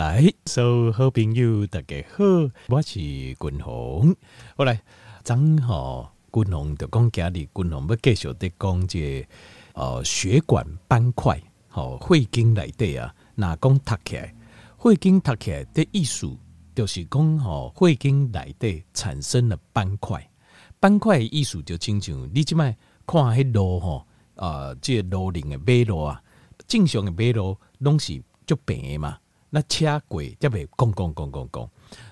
来，所有好朋友大家好，我是君鸿。后来，刚好君鸿就讲家里君鸿要继续的讲这呃血管斑块，好会经来的啊，那讲读起来，会经读起来的意思就是讲吼，会经来的产生了斑块，斑块的意思就亲像你即摆看迄路吼，呃，这路林的马路啊，正常的马路拢是就平嘛。那车过则袂拱拱拱拱拱，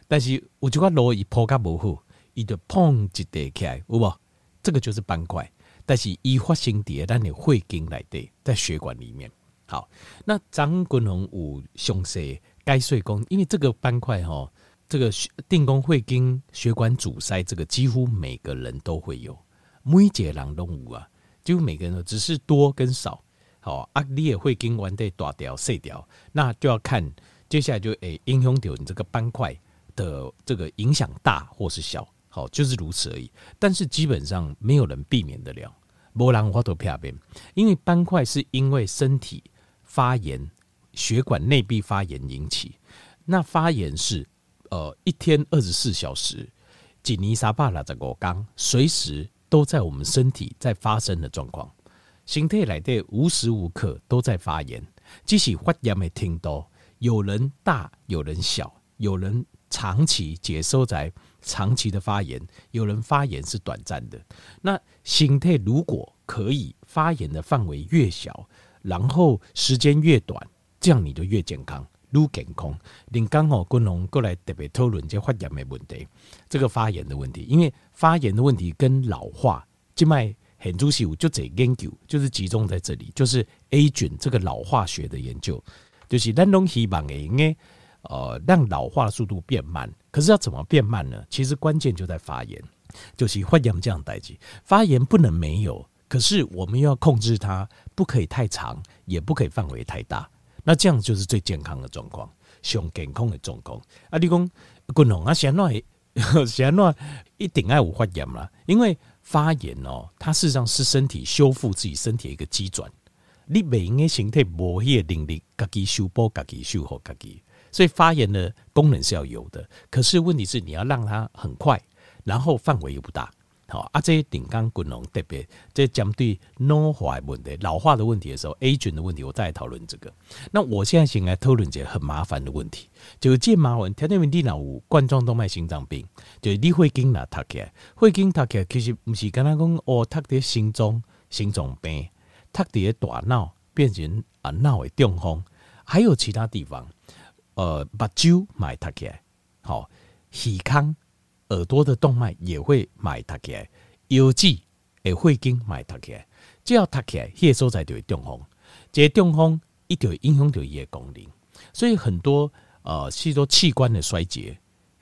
但是有一块路伊铺甲无好，伊就碰一地起来，有无？这个就是斑块。但是伊发生伫咱的会经内底，在血管里面。好，那张君龙有详细解说讲，因为这个斑块吼，这个血定工会经血管阻塞，这个几乎每个人都会有，每一个人都有啊，几乎每个人都只是多跟少。好，啊，你也会跟完的大条细条，那就要看接下来就诶影响到你这个斑块的这个影响大或是小，好，就是如此而已。但是基本上没有人避免得了，没人法度避免，因为斑块是因为身体发炎、血管内壁发炎引起。那发炎是呃一天二十四小时，几尼沙巴拉这个刚随时都在我们身体在发生的状况。身体内底无时无刻都在发炎，即使发炎的程度，有人大，有人小，有人长期接收在长期的发炎，有人发炎是短暂的。那身体如果可以发炎的范围越小，然后时间越短，这样你就越健康，越健康。您刚好君龙过来特别讨论这发炎的问题，这个发炎的问题，因为发炎的问题跟老化静脉。很多事物就这研究，就是集中在这里，就是 aging 这个老化学的研究，就是咱拢希望诶，呃，让老化速度变慢。可是要怎么变慢呢？其实关键就在发炎，就是发炎这样代际。发炎不能没有，可是我们要控制它，不可以太长，也不可以范围太大。那这样就是最健康的状况，上健康的状况。啊，你讲滚龙啊，现在现在一定爱有发炎啦，因为。发炎哦，它事实上是身体修复自己身体的一个机转。你每一个形态无迄个能力，自己修补、自己修复、自己，所以发炎的功能是要有的。可是问题是，你要让它很快，然后范围又不大。好啊，这些顶刚滚龙特别这讲对老化问题、老化的问题的时候，aging 的问题，我再来讨论这个。那我现在先来讨论一个很麻烦的问题，就是这麻烦，天天问你脑有冠状动脉心脏病，就是你会经哪读起来，会经读起来，其实不是跟他讲哦，读的心脏心脏病，读的大脑变成啊脑的中风，还有其他地方，呃，目睭买读起来，好，耳康。耳朵的动脉也会买塌起来，腰肌也会经买塌起来，只要塌起来，迄那所在就会中风，这中风一定会影响到伊的功能，所以很多呃，许多器官的衰竭、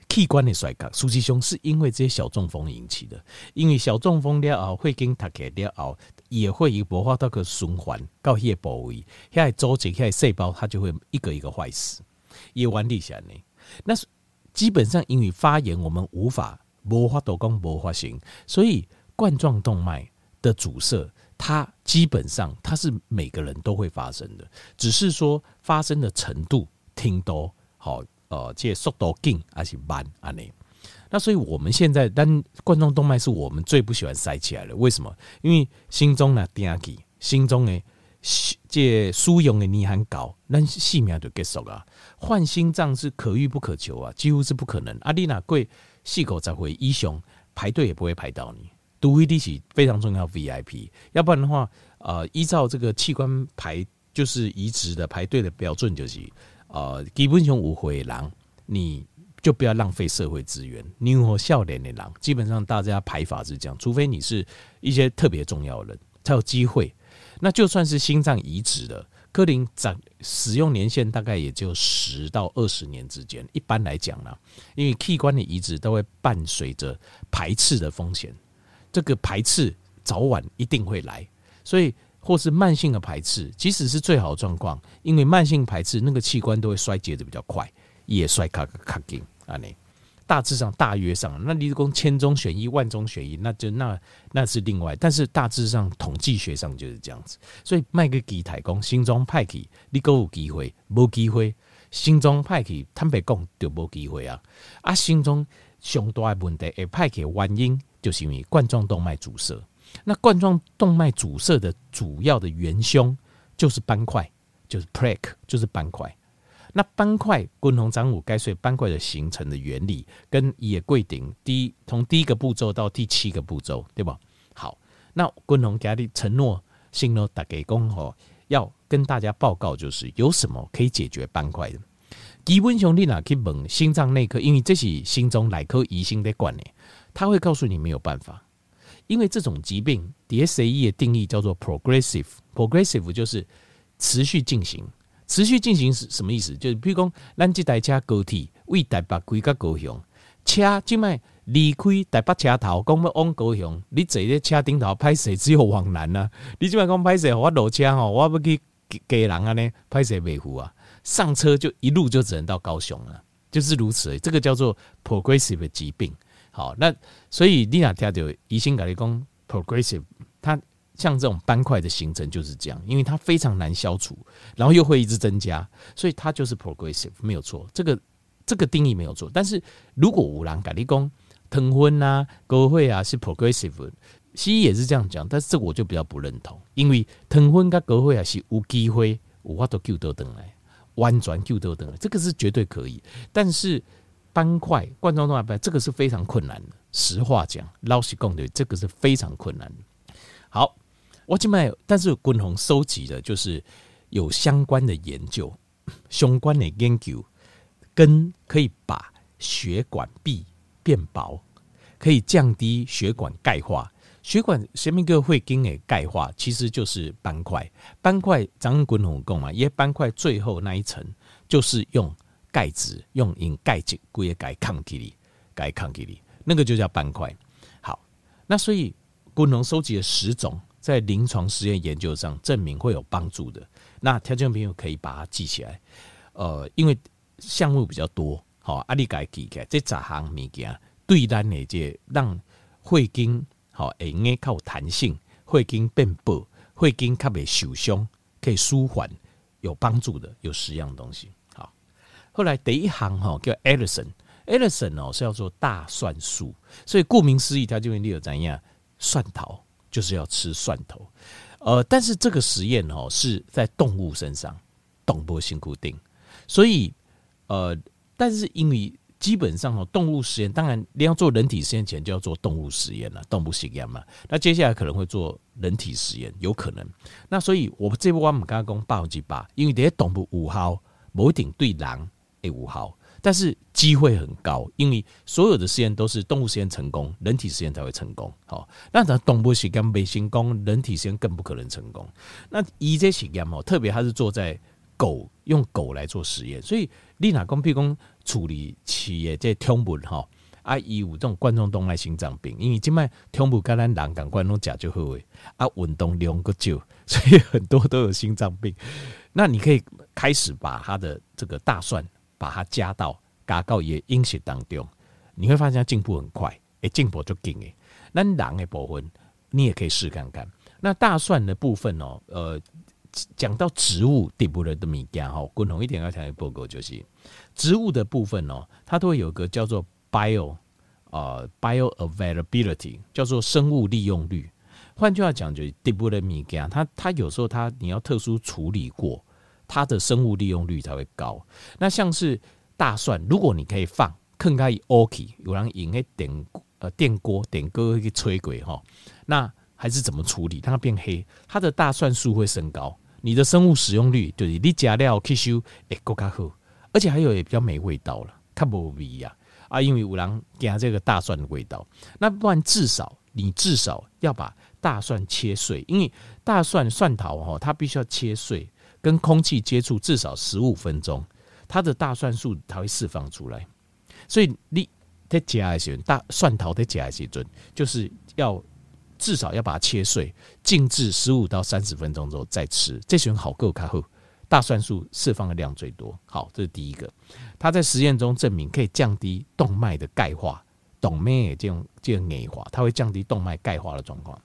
器官的衰竭，实际上是因为这些小中风引起的。因为小中风了后会经它起来了后，也会有无法度去循环到迄个部位，遐个组织、遐个细胞，它就会一个一个坏死。也完底下呢，那。基本上，因为发炎，我们无法无法度讲无发生，所以冠状动脉的阻塞，它基本上它是每个人都会发生的，只是说发生的程度听多好，呃，这速度紧还是慢啊？呢？那所以我们现在，但冠状动脉是我们最不喜欢塞起来的，为什么？因为心中呢，第二期心中呢。这输赢的年限高，那性命就结束了。换心脏是可遇不可求啊，几乎是不可能。阿丽娜贵细狗才会医生排队也不会排到你。独位的是非常重要 VIP，要不然的话，呃，依照这个器官排就是移植的排队的标准，就是呃，基本上无回狼，你就不要浪费社会资源。你有笑脸的狼，基本上大家排法是这样，除非你是一些特别重要的人，才有机会。那就算是心脏移植的，柯林长使用年限大概也就十到二十年之间。一般来讲呢，因为器官的移植都会伴随着排斥的风险，这个排斥早晚一定会来，所以或是慢性的排斥，即使是最好的状况，因为慢性排斥那个器官都会衰竭的比较快，也衰卡卡紧啊你。大致上，大约上，那你讲千中选一，万中选一，那就那那是另外。但是大致上，统计学上就是这样子。所以卖个机台工，心脏派去，你够有机会，无机会，心脏派去，坦白讲就无机会啊！啊，心脏上大的问题会派去原因，就是因为冠状动脉阻塞。那冠状动脉阻塞的主要的元凶就是斑块，就是 plaque，就是斑块。那斑块，滚红章五该说斑块的形成的原理，跟也贵顶第一从第一个步骤到第七个步骤，对吧？好，那滚红家的承诺信诺打给公吼，要跟大家报告，就是有什么可以解决斑块的。基本上你哪去问心脏内科，因为这是心中内科医生的管呢，他会告诉你没有办法，因为这种疾病 DSE 的定义叫做 progressive，progressive 就是持续进行。持续进行是什么意思？就是比如讲，咱这台车高铁为台北开到高雄，车即卖离开台北车头，讲要往高雄，你坐在车顶头歹势只有往南啊！你即卖讲歹势，我落车吼，我要去家人啊呢，歹势维护啊，上车就一路就只能到高雄了，就是如此。这个叫做 progressive 的疾病。好，那所以你若听到医生跟你讲 progressive，像这种斑块的形成就是这样，因为它非常难消除，然后又会一直增加，所以它就是 progressive 没有错。这个这个定义没有错。但是如果五郎改立功、疼昏啊、沟会啊是 progressive，西医也是这样讲，但是这个我就比较不认同，因为疼昏跟沟会啊是无机会无法都救得等来，弯转救得等来，这个是绝对可以。但是斑块冠状动脉斑这个是非常困难的。实话讲，老实讲的，这个是非常困难的。好。我今麦，但是滚红收集的就是有相关的研究，相关的研究跟可以把血管壁变薄，可以降低血管钙化。血管什么个会经诶钙化，其实就是斑块。斑块长滚红共嘛，因为斑块最后那一层就是用钙质，用引钙质归钙抗体力，钙抗体力，那个就叫斑块。好，那所以滚红收集了十种。在临床实验研究上证明会有帮助的，那听众朋友可以把它记起来。呃，因为项目比较多，好，阿里改记起来这十项物件对咱的这让会经好会用较有弹性，会经变薄，会经较袂受伤，可以舒缓，有帮助的有十样东西。好，后来第一行哈叫 Allicin，Allicin 哦是要做大蒜素，所以顾名思义，它就会你有怎样蒜头。就是要吃蒜头，呃，但是这个实验哦是在动物身上，动物性固定，所以呃，但是因为基本上哦，动物实验当然你要做人体实验前就要做动物实验了，动物实验嘛，那接下来可能会做人体实验，有可能。那所以我这部我们刚刚讲百几把，因为这些动物五号某一定对狼诶五号。但是机会很高，因为所有的实验都是动物实验成功，人体实验才会成功。好，那咱动物实验没成功，人体实验更不可能成功。那以这实验哦，特别它是做在狗，用狗来做实验，所以你哪公譬如讲处理企业这通物哈啊，有这种冠状动脉心脏病，因为今麦通物跟咱人感官拢讲就好诶，啊，运动量个少，所以很多都有心脏病。那你可以开始把它的这个大蒜。把它加到加到也饮食当中，你会发现它进步很快，诶，进步就紧诶。那人的部分，你也可以试看看。那大蒜的部分哦，呃，讲到植物底部的物件哈，共同一点要讲的报告就是植物的部分哦，它都会有个叫做 bio 呃 bio availability，叫做生物利用率。换句话讲，就是底部的物件，它它有时候它你要特殊处理过。它的生物利用率才会高。那像是大蒜，如果你可以放，更加以 OK，有人用那电呃电锅电锅去吹鬼哈，那还是怎么处理？它变黑，它的大蒜素会升高，你的生物使用率就是你加料吸收诶更加好，而且还有也比较没味道了，它不味呀啊，因为有人加这个大蒜的味道。那不然至少你至少要把大蒜切碎，因为大蒜蒜头哈，它必须要切碎。跟空气接触至少十五分钟，它的大蒜素它会释放出来，所以你在夹的时候，大蒜头在夹的时候，就是要至少要把它切碎，静置十五到三十分钟之后再吃，这选好够卡后，大蒜素释放的量最多。好，这是第一个，它在实验中证明可以降低动脉的钙化，动脉这种这种硬化，它会降低动脉钙化的状况。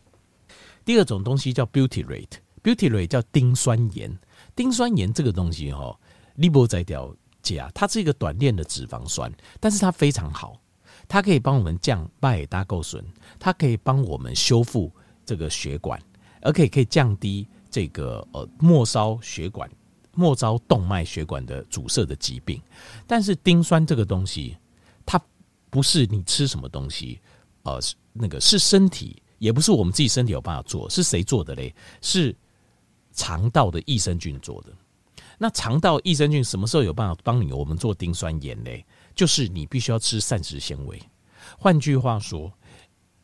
第二种东西叫 butyrate，butyrate 叫丁酸盐。丁酸盐这个东西哈，利波在掉钾，它是一个短链的脂肪酸，但是它非常好，它可以帮我们降拜胆固醇，它可以帮我们修复这个血管，而且可以降低这个呃末梢血管、末梢动脉血管的阻塞的疾病。但是丁酸这个东西，它不是你吃什么东西，呃，那个是身体，也不是我们自己身体有办法做，是谁做的嘞？是肠道的益生菌做的。那肠道益生菌什么时候有办法帮你我们做丁酸盐呢？就是你必须要吃膳食纤维。换句话说，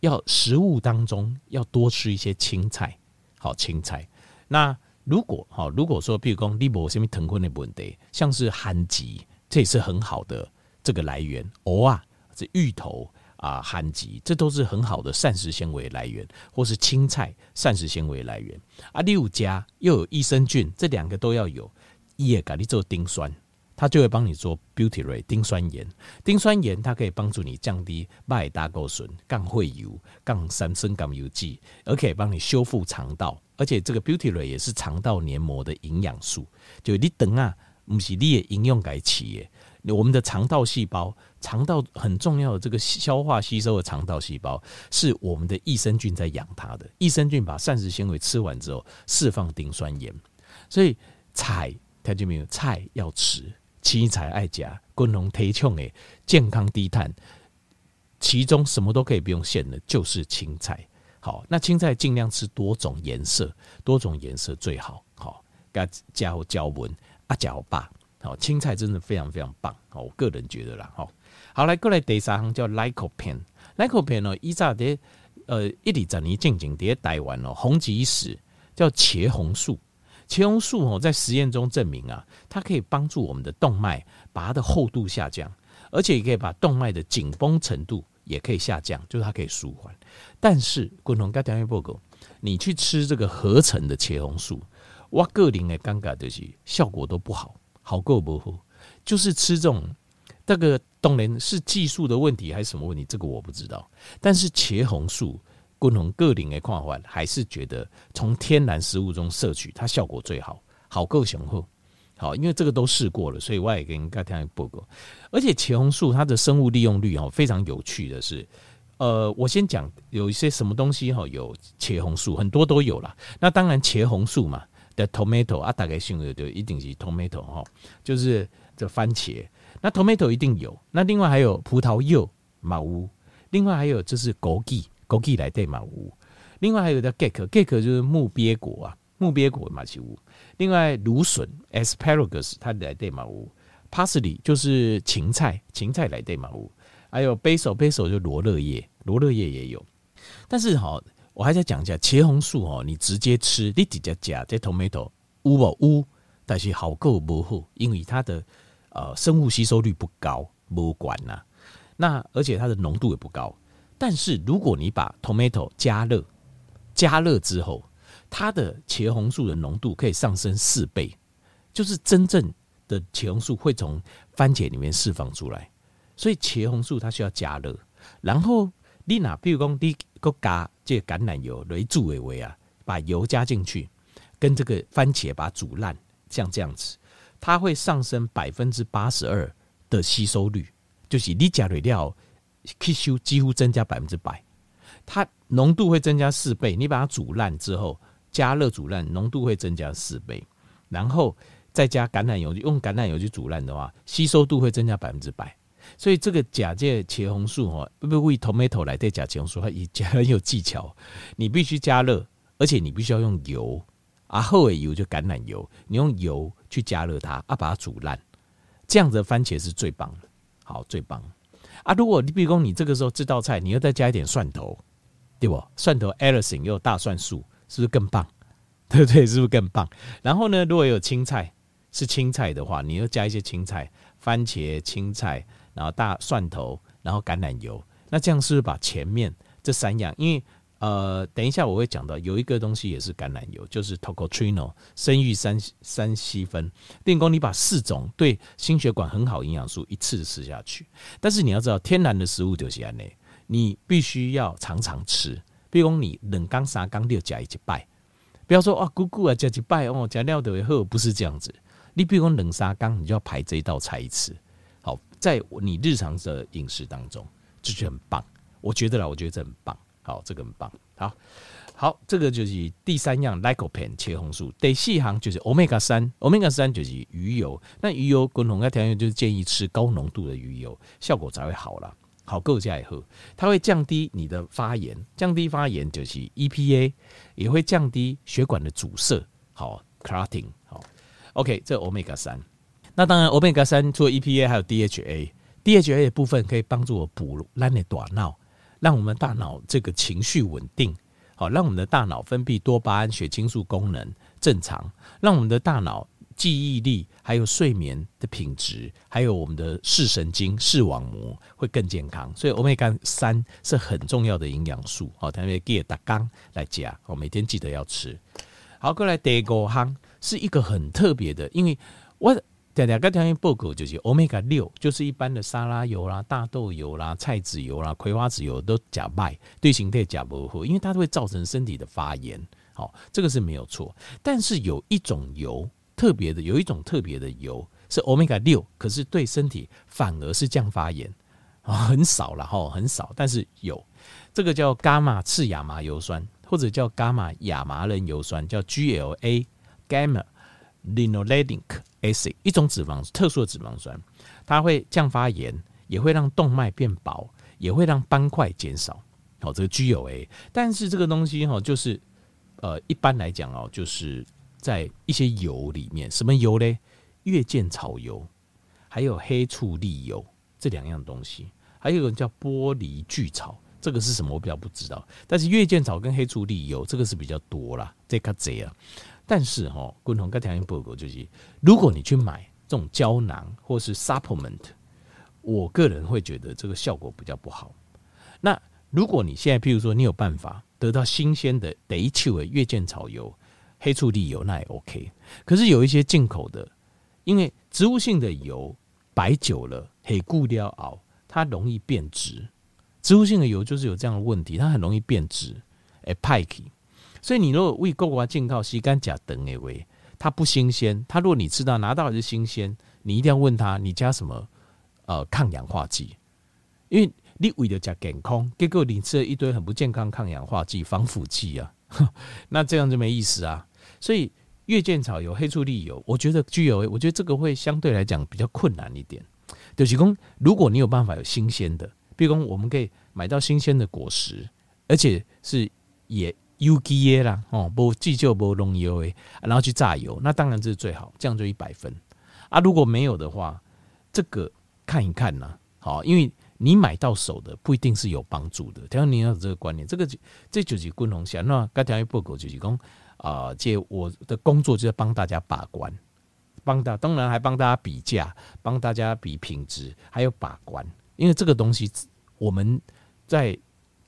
要食物当中要多吃一些青菜，好青菜。那如果好，如果说，比如说你没什么疼痛的问题，像是番薯，这也是很好的这个来源。藕啊，是芋头啊，番薯，这都是很好的膳食纤维来源，或是青菜膳食纤维来源。啊，六加又有益生菌，这两个都要有。也给你做丁酸，它就会帮你做 butyrate 丁酸盐。丁酸盐它可以帮助你降低麦胆固醇、降会油、降三酸甘油剂，而可以帮你修复肠道。而且这个 butyrate 也是肠道黏膜的营养素。就你等啊，不是你的应用改起耶。我们的肠道细胞，肠道很重要的这个消化吸收的肠道细胞，是我们的益生菌在养它的。益生菌把膳食纤维吃完之后，释放丁酸盐。所以菜。他就没有菜要吃，青菜爱加，共同提倡的健康低碳，其中什么都可以不用限的，就是青菜。好，那青菜尽量吃多种颜色，多种颜色最好。好，加加椒文啊，加爸。好，青菜真的非常非常棒。好，我个人觉得啦。好，好来过来第三行叫 Lycopene，Lycopene 呢，依照的呃一里在你静静的台湾哦，红极一时叫茄红素。茄红素哦，在实验中证明啊，它可以帮助我们的动脉把它的厚度下降，而且也可以把动脉的紧绷程度也可以下降，就是它可以舒缓。但是，共同跟条件报告，你去吃这个合成的茄红素，我个人的尴尬就是效果都不好，好够不好，就是吃这种这个当然是技术的问题还是什么问题，这个我不知道。但是茄红素。共同个人的看法，还是觉得从天然食物中摄取，它效果最好，好够雄厚。好，因为这个都试过了，所以我也跟大家报告。而且茄红素它的生物利用率哦，非常有趣的是，呃，我先讲有一些什么东西哈，有茄红素，很多都有啦。那当然茄红素嘛的 tomato 啊，大概性的就一定是 tomato 哈，就是这番茄。那 tomato 一定有，那另外还有葡萄柚、马乌，另外还有就是枸杞。枸杞来对马乌，另外还有叫 gek，gek 就是木鳖果啊，木鳖果嘛其乌。另外芦笋 asparagus 它来对马乌，parsley 就是芹菜，芹菜来对马乌。还有 basil，basil 就罗勒叶，罗勒叶也有。但是哈，我还在讲一下茄红素哦，你直接吃，你直接加这 tomato 无不无，但是好够不好，因为它的呃生物吸收率不高，不管呐。那而且它的浓度也不高。但是如果你把 tomato 加热，加热之后，它的茄红素的浓度可以上升四倍，就是真正的茄红素会从番茄里面释放出来。所以茄红素它需要加热，然后你拿，比如讲你个加这橄榄油来煮为为啊，把油加进去，跟这个番茄把它煮烂，像这样子，它会上升百分之八十二的吸收率，就是你加了料。吸收几乎增加百分之百，它浓度会增加四倍。你把它煮烂之后，加热煮烂，浓度会增加四倍。然后再加橄榄油，用橄榄油去煮烂的话，吸收度会增加百分之百。所以这个假借茄红素哦，不不为 tomato 来对假茄红素，它也很有技巧。你必须加热，而且你必须要用油啊，后尾油就橄榄油，你用油去加热它啊，把它煮烂，这样子的番茄是最棒的，好，最棒。啊，如果你比如说你这个时候这道菜，你要再加一点蒜头，对不？蒜头 Allicin 又有大蒜素，是不是更棒？对不对？是不是更棒？然后呢，如果有青菜，是青菜的话，你要加一些青菜，番茄、青菜，然后大蒜头，然后橄榄油，那这样是不是把前面这三样，因为。呃，等一下我会讲到有一个东西也是橄榄油，就是 Tocotrino 生育三三烯酚。电工，你把四种对心血管很好营养素一次吃下去，但是你要知道，天然的食物就是安内，你必须要常常吃。比如你冷刚三刚六加一拜，不要说啊姑姑啊加一拜哦加料的会好，不是这样子。你比如说冷沙缸，你就要排这一道菜一次。好，在你日常的饮食当中，这就很棒。我觉得啦，我觉得这很棒。好，这个很棒。好，好，这个就是第三样，Lycopene 茄红素。第四行就是 Omega 三，Omega 三就是鱼油。那鱼油，共同的条件就是建议吃高浓度的鱼油，效果才会好啦。好，够加以后，它会降低你的发炎，降低发炎就是 EPA，也会降低血管的阻塞。好，Clotting。好，OK，这 Omega 三。那当然，Omega 三除了 EPA，还有 DHA，DHA 的部分可以帮助我补烂的大脑，让我们大脑这个情绪稳定。好，让我们的大脑分泌多巴胺、血清素功能正常，让我们的大脑。记忆力，还有睡眠的品质，还有我们的视神经、视网膜会更健康。所以欧米伽三是很重要的营养素。好，特别给大家来讲，我每天记得要吃。好，过来第五项是一个很特别的，因为我对两个条件报告就是欧米伽六，就是一般的沙拉油啦、大豆油啦、菜籽油啦、葵花籽油都假卖，对形态假不好，因为它会造成身体的发炎。好，这个是没有错。但是有一种油。特别的有一种特别的油是欧米伽六，可是对身体反而是降发炎，很少了哈，很少，但是有这个叫伽马次亚麻油酸，或者叫伽马亚麻仁油酸，叫 GLA（Gamma linoleic Acid），一种脂肪特殊的脂肪酸，它会降发炎，也会让动脉变薄，也会让斑块减少。好，这个 GLA，但是这个东西哈，就是呃，一般来讲哦，就是。在一些油里面，什么油呢？月见草油，还有黑醋栗油这两样东西，还有一个叫玻璃聚草，这个是什么？我比较不知道。但是月见草跟黑醋栗油这个是比较多啦，这个贼啊。但是哈，共同跟条件报告就是，如果你去买这种胶囊或是 supplement，我个人会觉得这个效果比较不好。那如果你现在，譬如说你有办法得到新鲜的第一的月见草油。黑醋栗油那也 OK，可是有一些进口的，因为植物性的油摆久了，黑固料熬，它容易变质。植物性的油就是有这样的问题，它很容易变质，哎派克。所以你如果为国外进口洗干甲等诶喂，它不新鲜。它如果你知道拿到的是新鲜，你一定要问他你加什么呃抗氧化剂，因为你为了加健康，结果你吃了一堆很不健康抗氧化剂、防腐剂啊，那这样就没意思啊。所以月见草油、黑醋栗油，我觉得具有，我觉得这个会相对来讲比较困难一点。就是说，如果你有办法有新鲜的，比如说我们可以买到新鲜的果实，而且是也有机的啦，哦，不计究不农药的，然后去榨油，那当然这是最好，这样就一百分啊。如果没有的话，这个看一看呐，好，因为你买到手的不一定是有帮助的。只要你要有这个观念，这个就这就是共同下，那刚才报告就是讲。啊，借我的工作就是帮大家把关，帮大当然还帮大家比价，帮大家比品质，还有把关。因为这个东西我们在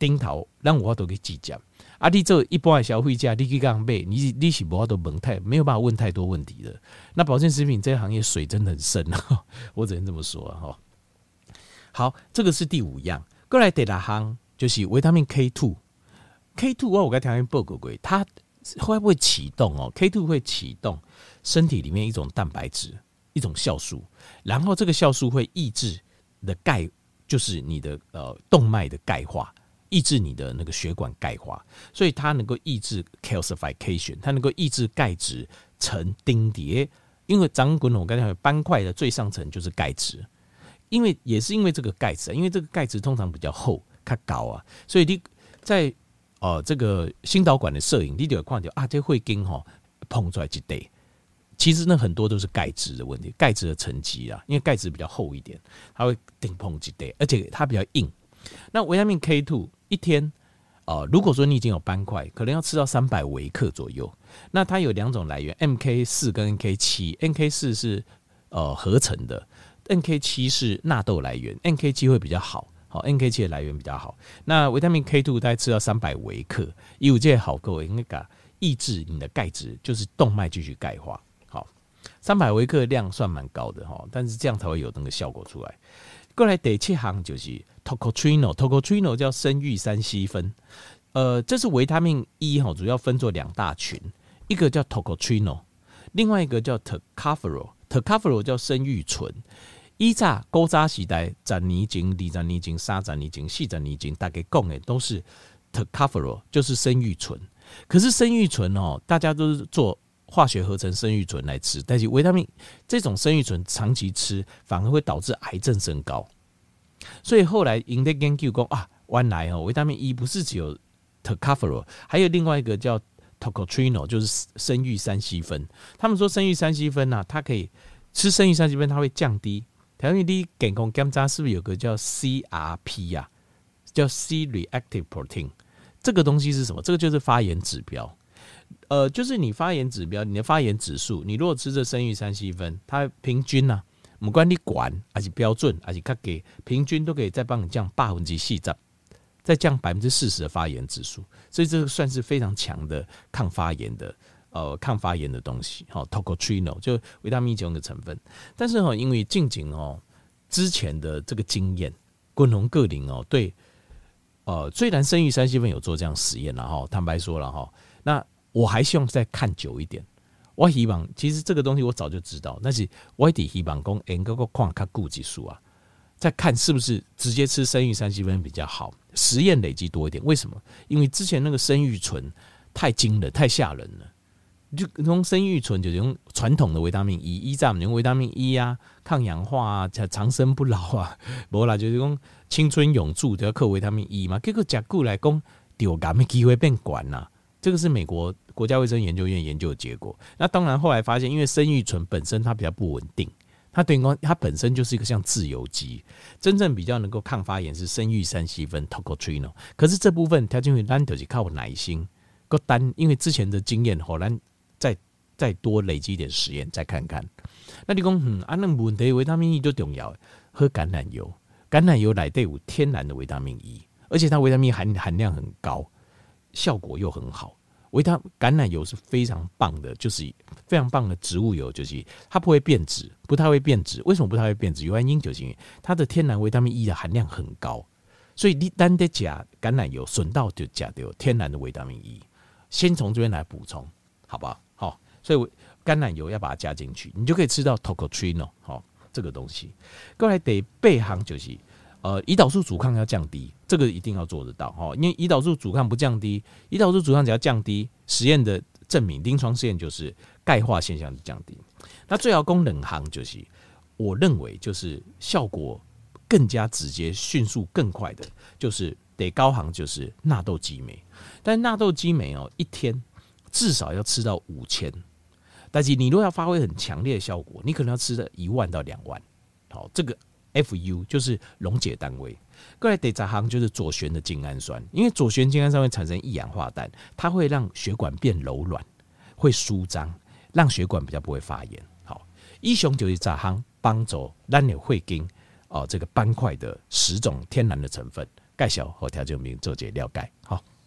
顶头，让我都给计较。啊，你这一般的消费者，你去刚买，你你是无都问太，没有办法问太多问题的。那保健食品这个行业水真的很深啊，我只能这么说哈。好，这个是第五样，过来第六行就是维他命 K two，K two 我我刚才报告过，它。会不会启动哦？K two 会启动身体里面一种蛋白质，一种酵素，然后这个酵素会抑制的钙，就是你的呃动脉的钙化，抑制你的那个血管钙化，所以它能够抑制 calcification，它能够抑制钙质层钉叠。因为张滚我刚才讲斑块的最上层就是钙质，因为也是因为这个钙质，因为这个钙质通常比较厚、它高啊，所以你在。哦、呃，这个心导管的摄影，你就会看到啊，这会跟哈碰出来几堆，其实那很多都是钙质的问题，钙质的沉积啊，因为钙质比较厚一点，它会顶碰几堆，而且它比较硬。那维他命 K two 一天，呃，如果说你已经有斑块，可能要吃到三百微克左右。那它有两种来源，MK 四跟 NK 七，NK 四是呃合成的，NK 七是纳豆来源，NK 七会比较好。好，NK 七的来源比较好。那维他命 K two 大概吃到三百微克，有这好各位应该抑制你的钙质，就是动脉继续钙化。好，三百微克的量算蛮高的哈，但是这样才会有那个效果出来。过来第七行就是 tocotrino，tocotrino 叫生育三烯酚。呃，这是维他命 E 哈，主要分作两大群，一个叫 tocotrino，另外一个叫 Tocopherol。tocopherol 叫生育醇。以前古早时代，十年前、二十年前、三十年前、四十年前，大概讲的都是 tocopherol，就是生育醇。可是生育醇哦，大家都是做化学合成生育醇来吃，但是维他命这种生育醇长期吃反而会导致癌症升高。所以后来因在研究讲啊，原来哦维他命 E 不是只有 tocopherol，还有另外一个叫 tocotrienol，就是生育三烯酚。他们说生育三烯酚呢，它可以吃生育三烯酚，它会降低。台湾的健康检查是不是有个叫 CRP 呀、啊？叫 C-reactive protein，这个东西是什么？这个就是发炎指标。呃，就是你发炎指标，你的发炎指数，你如果吃这生育三七酚，它平均呐、啊，不管你管还是标准，还是它给平均都可以再帮你降百分之四十，再降百分之四十的发炎指数，所以这个算是非常强的抗发炎的。呃，抗发炎的东西，好 t o c o t r i n o 就维他命 E 中的成分。但是哈，因为近景哦，之前的这个经验，滚龙个林哦，对，呃，虽然生育三烯酚有做这样实验了哈，坦白说了哈，那我还希望再看久一点。我希望其实这个东西我早就知道，但是我得希望讲，能够个矿它顾技术啊，再看是不是直接吃生育三七分比较好，实验累积多一点。为什么？因为之前那个生育醇太惊人，太吓人了。就从生育醇，就是用传统的维他命 E，依仗用维他命 E 啊，抗氧化啊，长生不老啊，无啦，就是讲青春永驻都要靠维他命 E 嘛。结果结果来讲，丢癌的机会变管呐。这个是美国国家卫生研究院研究的结果。那当然后来发现，因为生育醇本身它比较不稳定，它等于说它本身就是一个像自由基，真正比较能够抗发炎是生育三烯酚 tocotrienol。可是这部分它就会单独是靠耐心，个单因为之前的经验后来。再再多累积一点实验，再看看。那你讲，嗯，啊，那问题维他命 E 就重要。喝橄榄油，橄榄油来对有天然的维他命 E，而且它维他命含含量很高，效果又很好。维他橄榄油是非常棒的，就是非常棒的植物油，就是它不会变质，不太会变质。为什么不太会变质？原因就是因为它的天然维他命 E 的含量很高，所以你单的加橄榄油，顺道就加掉天然的维他命 E。先从这边来补充，好不好？好所以橄榄油要把它加进去，你就可以吃到 tocotrienol 好这个东西。过来得备行就是，呃，胰岛素阻抗要降低，这个一定要做得到哈。因为胰岛素阻抗不降低，胰岛素阻抗只要降低，实验的证明，临床试验就是钙化现象降低。那最好供冷行就是，我认为就是效果更加直接、迅速、更快的，就是得高行就是纳豆激酶。但纳豆激酶哦，一天至少要吃到五千。但是你如果要发挥很强烈的效果，你可能要吃的一万到两万。好，这个 FU 就是溶解单位。过来第十行就是左旋的精氨酸，因为左旋精氨酸会产生一氧化氮，它会让血管变柔软，会舒张，让血管比较不会发炎。好，一雄就是十行帮助让你会经哦这个斑块的十种天然的成分，介绍和条件名做解了解。好。